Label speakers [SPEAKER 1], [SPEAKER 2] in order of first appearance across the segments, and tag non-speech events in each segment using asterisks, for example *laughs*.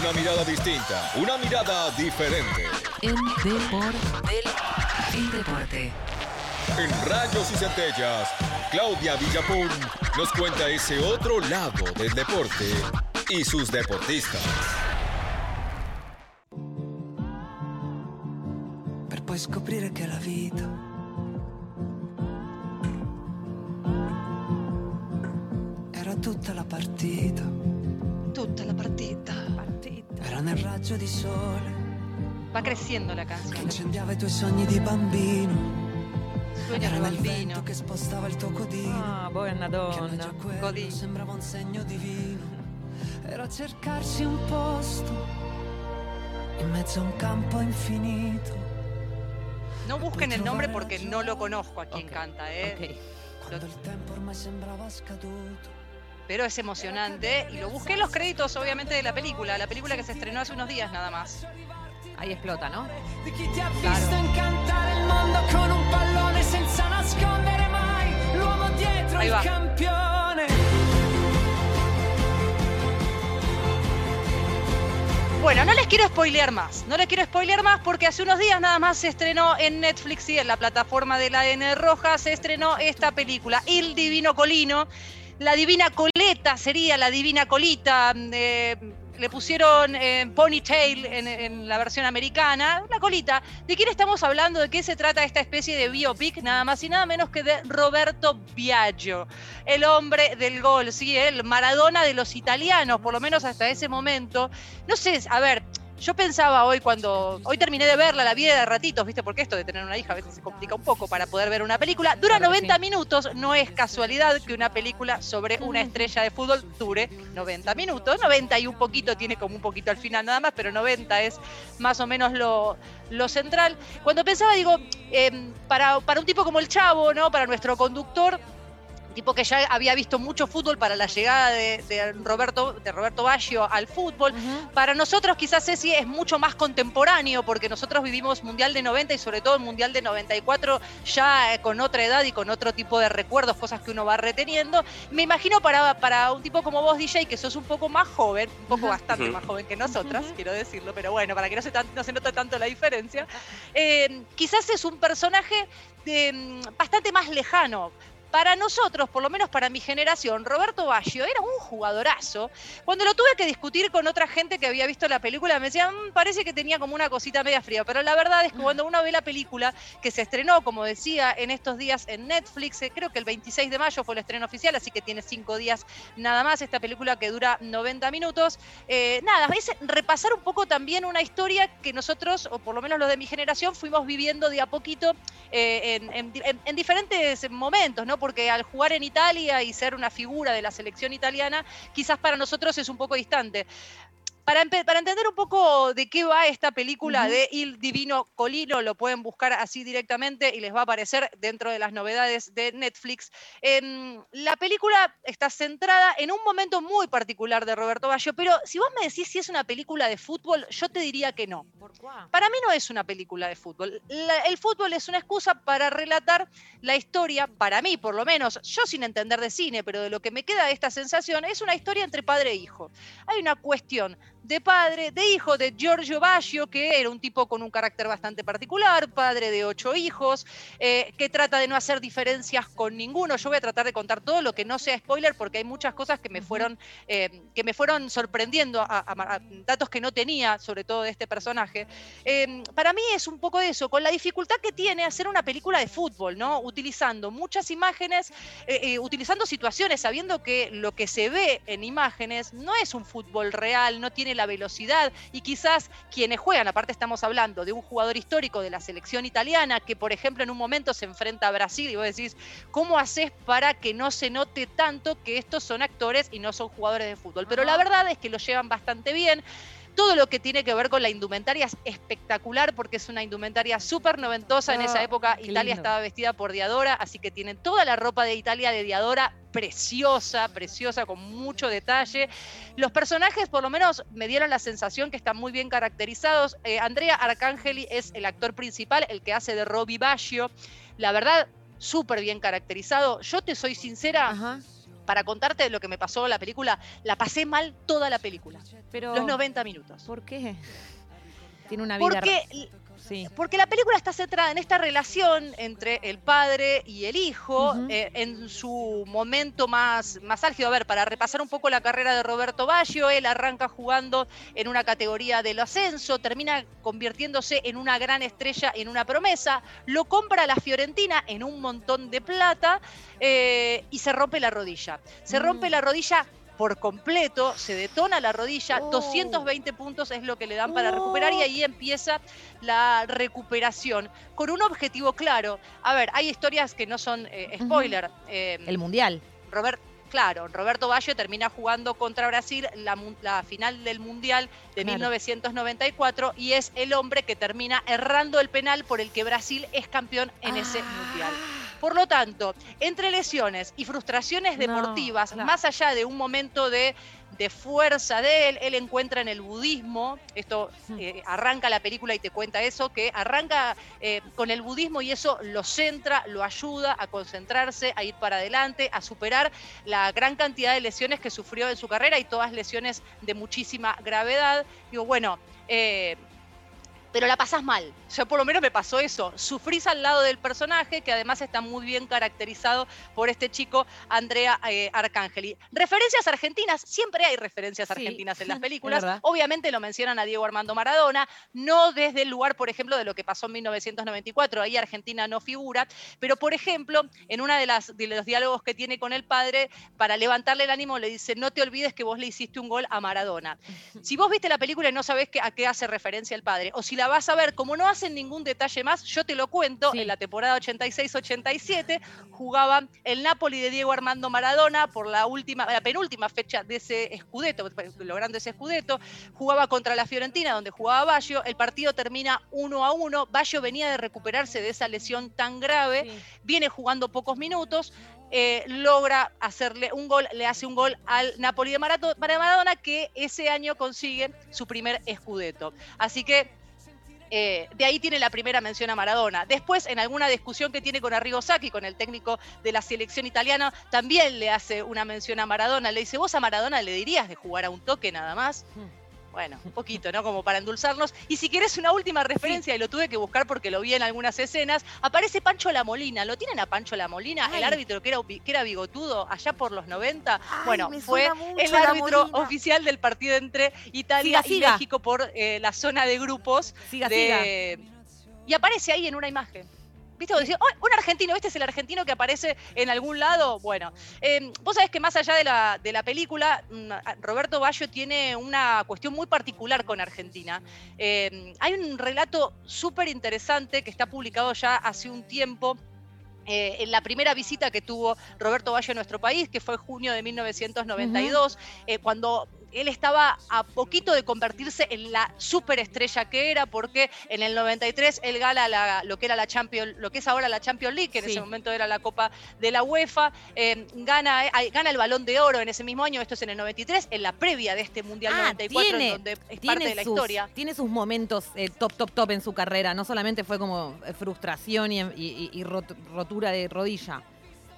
[SPEAKER 1] Una mirada distinta, una mirada diferente.
[SPEAKER 2] En Deporte. El Deporte.
[SPEAKER 1] En Rayos y Centellas, Claudia Villapun nos cuenta ese otro lado del deporte y sus deportistas.
[SPEAKER 3] Raggio di sole
[SPEAKER 4] Va creciendo la
[SPEAKER 3] che
[SPEAKER 4] canción.
[SPEAKER 3] incendiava i tuoi sogni di bambino,
[SPEAKER 4] Sueño
[SPEAKER 3] era
[SPEAKER 4] bambino.
[SPEAKER 3] vento che spostava il tuo codino,
[SPEAKER 5] Ah, buona
[SPEAKER 3] noi
[SPEAKER 5] donna.
[SPEAKER 4] Codino.
[SPEAKER 3] sembrava un segno divino, era cercarsi un posto in mezzo a un campo infinito.
[SPEAKER 4] No busquen el nombre porque no lo conozco a quien
[SPEAKER 5] Ok,
[SPEAKER 4] canta, ¿eh?
[SPEAKER 5] ok.
[SPEAKER 3] Quando il tempo ormai sembrava scaduto.
[SPEAKER 4] Pero es emocionante. Y lo busqué en los créditos, obviamente, de la película. La película que se estrenó hace unos días nada más.
[SPEAKER 5] Ahí explota, ¿no?
[SPEAKER 4] Ahí va. Bueno, no les quiero spoilear más. No les quiero spoilear más porque hace unos días nada más se estrenó en Netflix y en la plataforma de la N Roja se estrenó esta película, Il Divino Colino. La Divina Coleta sería la Divina Colita. eh, le pusieron eh, ponytail en, en la versión americana, una colita. ¿De quién estamos hablando? ¿De qué se trata esta especie de biopic? Nada más y nada menos que de Roberto Biagio, el hombre del gol, ¿sí? el Maradona de los italianos, por lo menos hasta ese momento. No sé, a ver, yo pensaba hoy cuando. Hoy terminé de verla, la vida de ratitos, ¿viste? Porque esto de tener una hija a veces se complica un poco para poder ver una película. Dura
[SPEAKER 5] Claro que
[SPEAKER 4] 90
[SPEAKER 5] sí.
[SPEAKER 4] minutos, no es casualidad que una película sobre una estrella de fútbol dure 90 minutos. 90 y un poquito, tiene como un poquito al final nada más, pero 90 es más o menos lo, lo central. Cuando pensaba, digo, em, para, para un tipo como el Chavo, ¿no? Para nuestro conductor tipo que ya había visto mucho fútbol para la llegada de, de Roberto de Roberto Baggio al fútbol. Para nosotros quizás Ceci es mucho más contemporáneo porque nosotros vivimos Mundial de 90 y sobre todo el Mundial de 94 ya eh, con otra edad y con otro tipo de recuerdos, cosas que uno va reteniendo. Me imagino para, para un tipo como vos, DJ, que sos un poco más joven, un poco bastante más joven que nosotras, quiero decirlo, pero bueno, para que no se, tan- no se note tanto la diferencia, eh, quizás es un personaje de, mm, bastante más lejano. Para nosotros, por lo menos para mi generación, Roberto Baggio era un jugadorazo. Cuando lo tuve que discutir con otra gente que había visto la película, me decían, "Mm, parece que tenía como una cosita media fría. Pero la verdad es que cuando uno ve la película, que se estrenó, como decía, en estos días en Netflix, eh, creo que el 26 de mayo fue el estreno oficial, así que tiene cinco días nada más. Esta película que dura 90 minutos. Eh, nada, es repasar un poco también una historia que nosotros, o por lo menos los de mi generación, fuimos viviendo de a poquito eh, en, en- en- en diferentes momentos, ¿no? Porque al jugar en Italia y ser una figura de la selección italiana, quizás para nosotros es un poco distante. Para, entender un poco de qué va esta película de Il Divino Colino, lo pueden buscar así directamente y les va a aparecer dentro de las novedades de Netflix. Em, la película está centrada en un momento muy particular de Roberto Baggio, pero si vos me decís si es una película de fútbol, yo te diría que no. Para mí no es una película de fútbol. La- el fútbol es una excusa para relatar la historia, para mí por lo menos, yo sin entender de cine, pero de lo que me queda de esta sensación, es una historia entre padre e hijo. Hay una cuestión de padre, de hijo de Giorgio Baggio, que era un tipo con un carácter bastante particular, padre de ocho hijos, eh, que trata de no hacer diferencias con ninguno. Yo voy a tratar de contar todo lo que no sea spoiler, porque hay muchas cosas que me fueron, eh, que me fueron sorprendiendo, a- a- a- datos que no tenía, sobre todo de este personaje. Eh, para mí es un poco eso, con la dificultad que tiene hacer una película de fútbol, ¿no? Utilizando muchas imágenes, eh, utilizando situaciones, sabiendo que lo que se ve en imágenes no es un fútbol real, no tiene la velocidad y quizás quienes juegan, aparte estamos hablando de un jugador histórico de la selección italiana que por ejemplo en un momento se enfrenta a Brasil y vos decís, ¿cómo haces para que no se note tanto que estos son actores y no son jugadores de fútbol? Pero la verdad es que lo llevan bastante bien. Todo lo que tiene que ver con la indumentaria es espectacular porque es una indumentaria súper noventosa. En esa
[SPEAKER 5] Ah,
[SPEAKER 4] época Italia
[SPEAKER 5] lindo.
[SPEAKER 4] estaba vestida por Diadora, así que tienen toda la ropa de Italia de Diadora preciosa, preciosa, con mucho detalle. Los personajes, por lo menos, me dieron la sensación que están muy bien caracterizados. Eh, Andrea Arcangeli es el actor principal, el que hace de Robbie Baggio. La verdad, súper bien caracterizado. Yo te soy sincera,
[SPEAKER 5] Ajá.
[SPEAKER 4] Para contarte lo que me pasó la película, la pasé mal toda la película.
[SPEAKER 5] Pero,
[SPEAKER 4] Los 90 minutos.
[SPEAKER 5] ¿Por qué? Tiene una vida.
[SPEAKER 4] Porque
[SPEAKER 5] Sí.
[SPEAKER 4] Porque la película está centrada en esta relación entre el padre y el hijo, eh, en su momento más, más álgido. A ver, para repasar un poco la carrera de Roberto Baggio, él arranca jugando en una categoría del ascenso, termina convirtiéndose en una gran estrella, en una promesa, lo compra la Fiorentina en un montón de plata eh, y se rompe la rodilla. Se rompe
[SPEAKER 5] Mm.
[SPEAKER 4] la rodilla por completo, se detona la rodilla,
[SPEAKER 5] Oh.
[SPEAKER 4] 220 puntos es lo que le dan para recuperar y
[SPEAKER 5] Oh.
[SPEAKER 4] ahí empieza la recuperación con un objetivo claro. A ver, hay historias que no son eh, spoiler. eh,
[SPEAKER 5] El mundial.
[SPEAKER 4] Robert, claro, Roberto Baggio termina jugando contra Brasil la, final del Mundial de
[SPEAKER 5] Claro.
[SPEAKER 4] 1994 y es el hombre que termina errando el penal por el que Brasil es campeón en ese
[SPEAKER 5] Ah.
[SPEAKER 4] Mundial. Por lo tanto, entre lesiones y frustraciones
[SPEAKER 5] No,
[SPEAKER 4] deportivas,
[SPEAKER 5] claro.
[SPEAKER 4] más allá de un momento de, de fuerza de él, él encuentra en el budismo, esto
[SPEAKER 5] Hmm.
[SPEAKER 4] eh, arranca la película y te cuenta eso, que arranca eh, con el budismo y eso lo centra, lo ayuda a concentrarse, a ir para adelante, a superar la gran cantidad de lesiones que sufrió en su carrera y todas lesiones de muchísima gravedad. Digo, bueno, eh, pero la pasás mal. Yo por lo menos me pasó eso. Sufrís al lado del personaje, que además está muy bien caracterizado por este chico, Andrea eh. Referencias argentinas, siempre hay referencias
[SPEAKER 5] Sí,
[SPEAKER 4] argentinas en las *laughs* películas. Obviamente lo mencionan a Diego Armando Maradona, no desde el lugar, por ejemplo, de lo que pasó en 1994, ahí Argentina no figura, pero por ejemplo, en una de, las, de los diálogos que tiene con el padre, para levantarle el ánimo le dice, no te olvides que vos le hiciste un gol a Maradona. *laughs* Si vos viste la película y no sabés que- a qué hace referencia el padre, o si la vas a ver, como no hacen ningún detalle más, yo te lo cuento,
[SPEAKER 5] Sí.
[SPEAKER 4] en la temporada 86-87 jugaba el Napoli de Diego Armando Maradona por la última, la penúltima fecha de ese escudeto, logrando ese escudeto, jugaba contra la Fiorentina, donde jugaba Baggio, el partido termina 1 a 1, Baggio venía de recuperarse de esa lesión tan grave,
[SPEAKER 5] Sí.
[SPEAKER 4] viene jugando pocos minutos, eh, logra hacerle un gol, le hace un gol al Napoli de Maradona, que ese año consigue su primer escudeto. Así que eh, de ahí tiene la primera mención a Maradona. Después, en alguna discusión que tiene con Arrigo Sacchi, con el técnico de la selección italiana, también le hace una mención a Maradona. Le dice, ¿vos a Maradona le dirías de jugar a un toque nada más?
[SPEAKER 5] Hmm.
[SPEAKER 4] Bueno, un poquito, ¿no? Como para endulzarnos. Y si quieres una última referencia, y lo tuve que buscar porque lo vi en algunas escenas, aparece Pancho La Molina. ¿Lo tienen a Pancho La Molina?
[SPEAKER 5] Ay.
[SPEAKER 4] El árbitro que era, que era bigotudo allá por los 90.
[SPEAKER 5] Ay,
[SPEAKER 4] bueno, fue el árbitro oficial del partido entre Italia
[SPEAKER 5] Siga,
[SPEAKER 4] y. México por eh, la zona de grupos.
[SPEAKER 5] Siga, siga.
[SPEAKER 4] de- Y aparece ahí en una imagen. ¿Viste? Vos decís, "Oh, un argentino, ¿este es el argentino que aparece en algún lado? Bueno, eh, vos sabés que más allá de la, de la película, mm, a- Roberto Baggio tiene una cuestión muy particular con Argentina. Eh, hay un relato súper interesante que está publicado ya hace un tiempo. eh, en la primera visita que tuvo Roberto Baggio a nuestro país, que fue junio de 1992, eh, cuando él estaba a poquito de convertirse en la superestrella que era, porque en el 93 él gana la- lo que era la Champions, lo que es ahora la Champions League, que en
[SPEAKER 5] Sí.
[SPEAKER 4] ese momento era la Copa de la UEFA, eh, gana, eh, gana el Balón de Oro en ese mismo año, esto es en el 93, en la previa de este Mundial
[SPEAKER 5] Ah,
[SPEAKER 4] 94,
[SPEAKER 5] tiene-
[SPEAKER 4] en donde es parte de la
[SPEAKER 5] sus,
[SPEAKER 4] historia.
[SPEAKER 5] tiene sus momentos eh, top, top, top en su carrera. No solamente fue como frustración y, y- y- y rot- rotura de rodilla.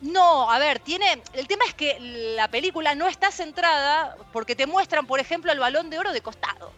[SPEAKER 4] No, a ver, tiene. El tema es que la película no está centrada porque te muestran, por ejemplo, el balón de oro de costado.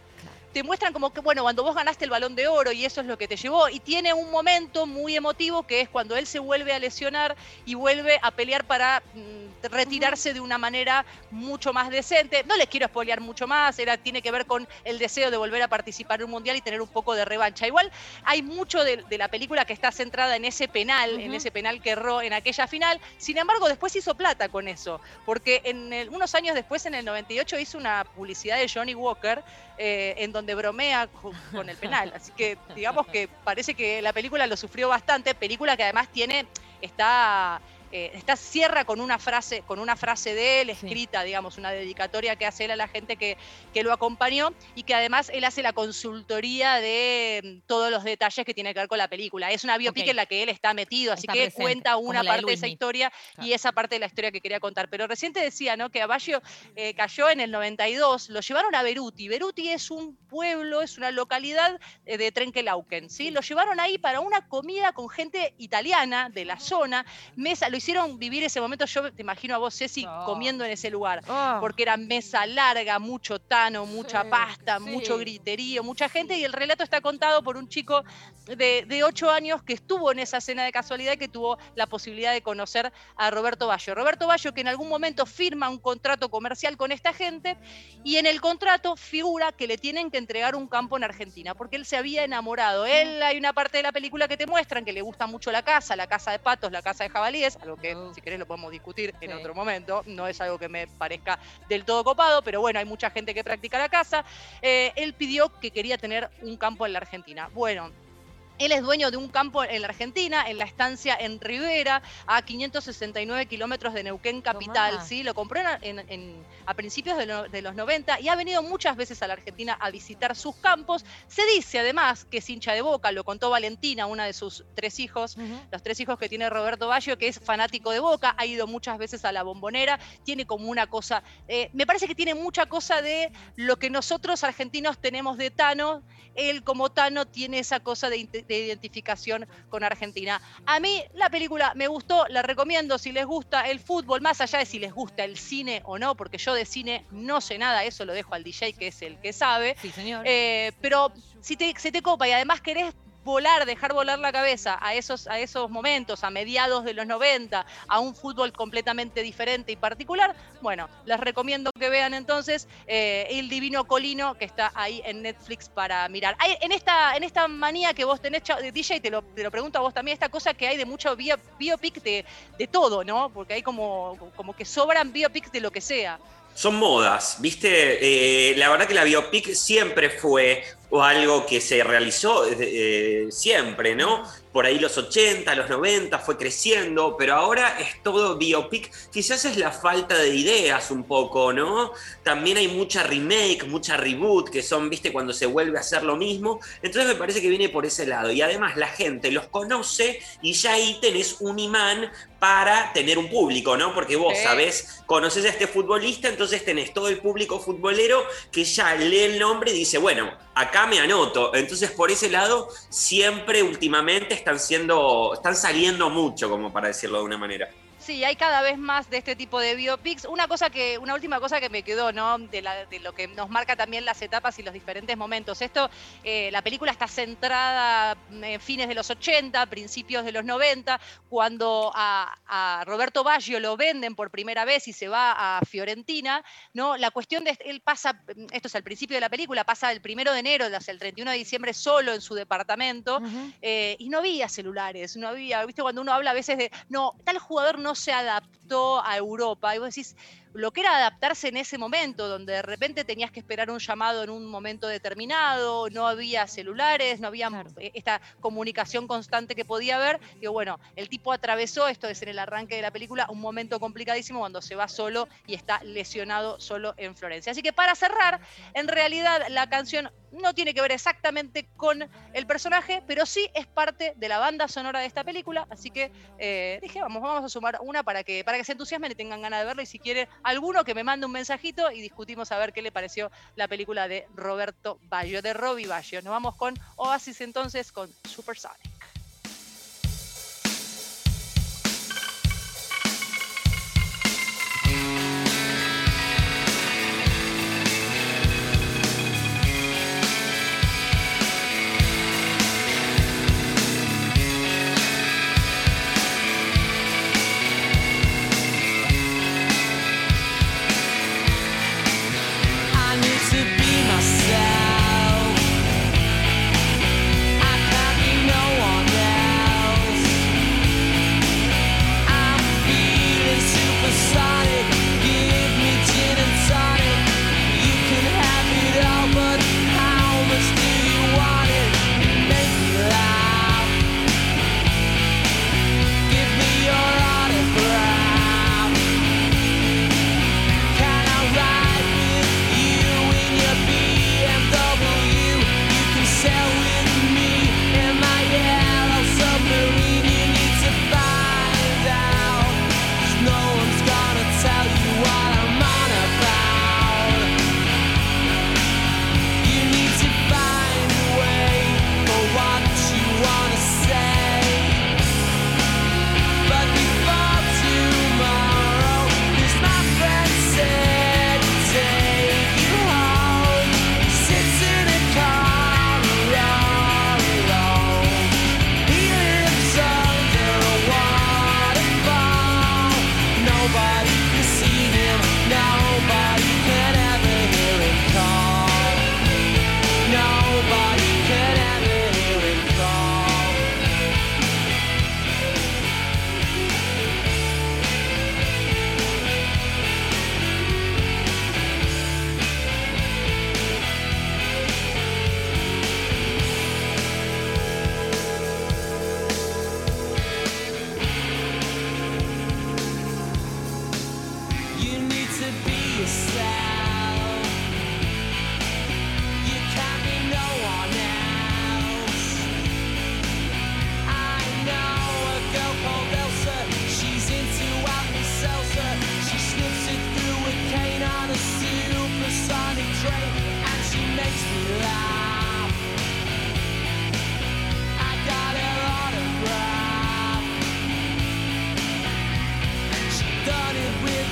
[SPEAKER 4] Te muestran como que, bueno, cuando vos ganaste el balón de oro y eso es lo que te llevó. Y tiene un momento muy emotivo que es cuando él se vuelve a lesionar y vuelve a pelear para mm, retirarse de una manera mucho más decente. No les quiero spoilear mucho más, era, tiene que ver con el deseo de volver a participar en un mundial y tener un poco de revancha. Igual hay mucho de, de la película que está centrada en ese penal, en ese penal que erró en aquella final. Sin embargo, después hizo plata con eso, porque en el- unos años después, en el 98, hizo una publicidad de Johnny Walker eh, en donde bromea co- con el penal. Así que digamos que parece que la película lo sufrió bastante, película que además tiene, está... eh, está cierra con una frase con una frase de él
[SPEAKER 5] Sí.
[SPEAKER 4] escrita digamos una dedicatoria que hace él a la gente que, que lo acompañó y que además él hace la consultoría de mm, todos los detalles que tiene que ver con la película. Es una biopic en la que él está metido así
[SPEAKER 5] Está
[SPEAKER 4] que
[SPEAKER 5] presente,
[SPEAKER 4] cuenta una
[SPEAKER 5] de
[SPEAKER 4] parte de esa historia y esa parte de la historia que quería contar. Pero recién te decía no que Aballo eh, cayó en el 92 lo llevaron a Beruti. Beruti es un pueblo es una localidad eh, de Trenquelauquen ¿sí? lo llevaron ahí para una comida con gente italiana de la zona mesa lo hicieron vivir ese momento, yo te imagino a vos, Ceci,
[SPEAKER 5] Oh.
[SPEAKER 4] comiendo en ese lugar.
[SPEAKER 5] Oh.
[SPEAKER 4] Porque era mesa larga, mucho tano, mucha
[SPEAKER 5] Sí,
[SPEAKER 4] pasta,
[SPEAKER 5] sí.
[SPEAKER 4] mucho griterío, mucha gente. Y el relato está contado por un chico de, de 8 años que estuvo en esa cena de casualidad y que tuvo la posibilidad de conocer a Roberto Baggio. Roberto Baggio que en algún momento firma un contrato comercial con esta gente y en el contrato figura que le tienen que entregar un campo en Argentina porque él se había enamorado. Él hay una parte de la película que te muestran que le gusta mucho la casa, la casa de patos, la casa de jabalíes, algo que si querés lo podemos discutir en
[SPEAKER 5] Sí.
[SPEAKER 4] otro momento, no es algo que me parezca del todo copado, pero bueno, hay mucha gente que practica la casa. Eh, él pidió que quería tener un campo en la Argentina. Bueno. Él es dueño de un campo en la Argentina, en la estancia en Rivera, a 569 kilómetros de Neuquén capital.
[SPEAKER 5] Tomá.
[SPEAKER 4] ¿sí? Lo compró en- en- en- a principios de, lo- de los 90 y ha venido muchas veces a la Argentina a visitar sus campos. Se dice además que es hincha de boca, lo contó Valentina, una de sus tres hijos, los tres hijos que tiene Roberto Baggio, que es fanático de Boca, ha ido muchas veces a la bombonera, tiene como una cosa, eh, me parece que tiene mucha cosa de lo que nosotros argentinos tenemos de Tano, él como Tano tiene esa cosa de, de identificación con Argentina. A mí la película me gustó, la recomiendo si les gusta el fútbol, más allá de si les gusta el cine o no, porque yo de cine no sé nada, eso lo dejo al DJ que es el que sabe.
[SPEAKER 5] Sí, señor.
[SPEAKER 4] Eh, pero si te, se te copa y además querés volar, dejar volar la cabeza a esos, a esos momentos, a mediados de los 90, a un fútbol completamente diferente y particular, bueno, les recomiendo que vean entonces eh, El Divino Colino, que está ahí en Netflix para mirar. Hay, en, esta, en esta manía que vos tenés, DJ, te lo, te lo pregunto a vos también, esta cosa que hay de mucho bio- biopic de, de todo, ¿no? Porque hay como, como que sobran biopics de lo que sea.
[SPEAKER 6] Son modas, ¿viste? Eh, la verdad que la biopic siempre fue o algo que se realizó eh, siempre, ¿no? Por ahí los 80, los 90 fue creciendo, pero ahora es todo biopic. Quizás es la falta de ideas un poco, ¿no? También hay mucha remake, mucha reboot, que son, viste, cuando se vuelve a hacer lo mismo. Entonces me parece que viene por ese lado. Y además la gente los conoce y ya ahí tenés un imán para tener un público, ¿no? Porque vos
[SPEAKER 4] Sí.
[SPEAKER 6] sabés, conoces a este futbolista, entonces tenés todo el público futbolero que ya lee el nombre y dice, bueno, acá me anoto. Entonces, por ese lado, siempre últimamente están siendo, están saliendo mucho, como para decirlo de una manera.
[SPEAKER 4] Sí, hay cada vez más de este tipo de biopics. Una cosa que, una última cosa que me quedó, ¿no? De, la- de lo que nos marca también las etapas y los diferentes momentos. Esto, eh, la película está centrada en fines de los 80, principios de los 90, cuando a, a Roberto Baggio lo venden por primera vez y se va a Fiorentina, ¿no? La cuestión de él pasa, esto es al principio de la película, pasa el primero de enero, hasta el 31 de diciembre solo en su departamento. Eh, y no había celulares, no había, viste, cuando uno habla a veces de, no, tal jugador no se adaptó a Europa, y vos decís, lo que era adaptarse en ese momento, donde de repente tenías que esperar un llamado en un momento determinado, no había celulares, no había
[SPEAKER 5] Claro.
[SPEAKER 4] eh, esta comunicación constante que podía haber, y bueno, el tipo atravesó, esto es en el arranque de la película, un momento complicadísimo cuando se va solo y está lesionado solo en Florencia. Así que para cerrar, en realidad la canción no tiene que ver exactamente con el personaje, pero sí es parte de la banda sonora de esta película, así que eh, dije, vamos, vamos a sumar una para que, para que se entusiasmen y tengan ganas de verla, y si quiere alguno que me mande un mensajito y discutimos a ver qué le pareció la película de Roberto Baggio, de Robbie Baggio. Nos vamos con Oasis entonces, con Supersonic.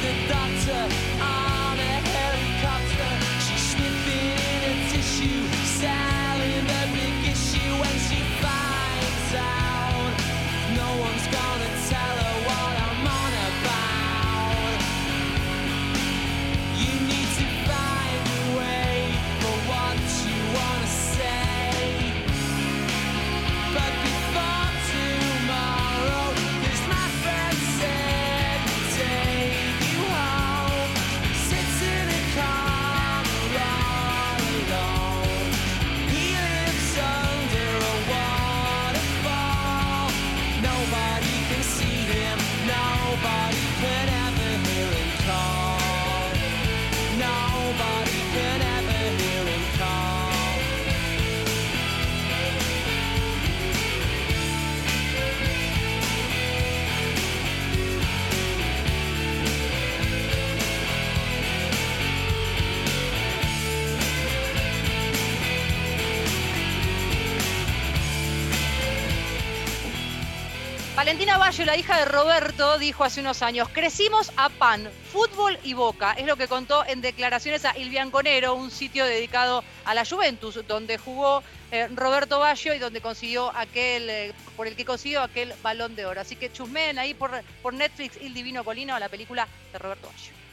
[SPEAKER 3] the doctor.
[SPEAKER 4] Valentina Bayo, la hija de Roberto, dijo hace unos años, crecimos a pan, fútbol y boca. Es lo que contó en declaraciones a Il Bianconero, un sitio dedicado a la Juventus, donde jugó eh, Roberto Bayo y donde consiguió aquel, eh, por el que consiguió aquel balón de oro. Así que chusmeen ahí por, por Netflix Il Divino Colino, la película de Roberto Bayo.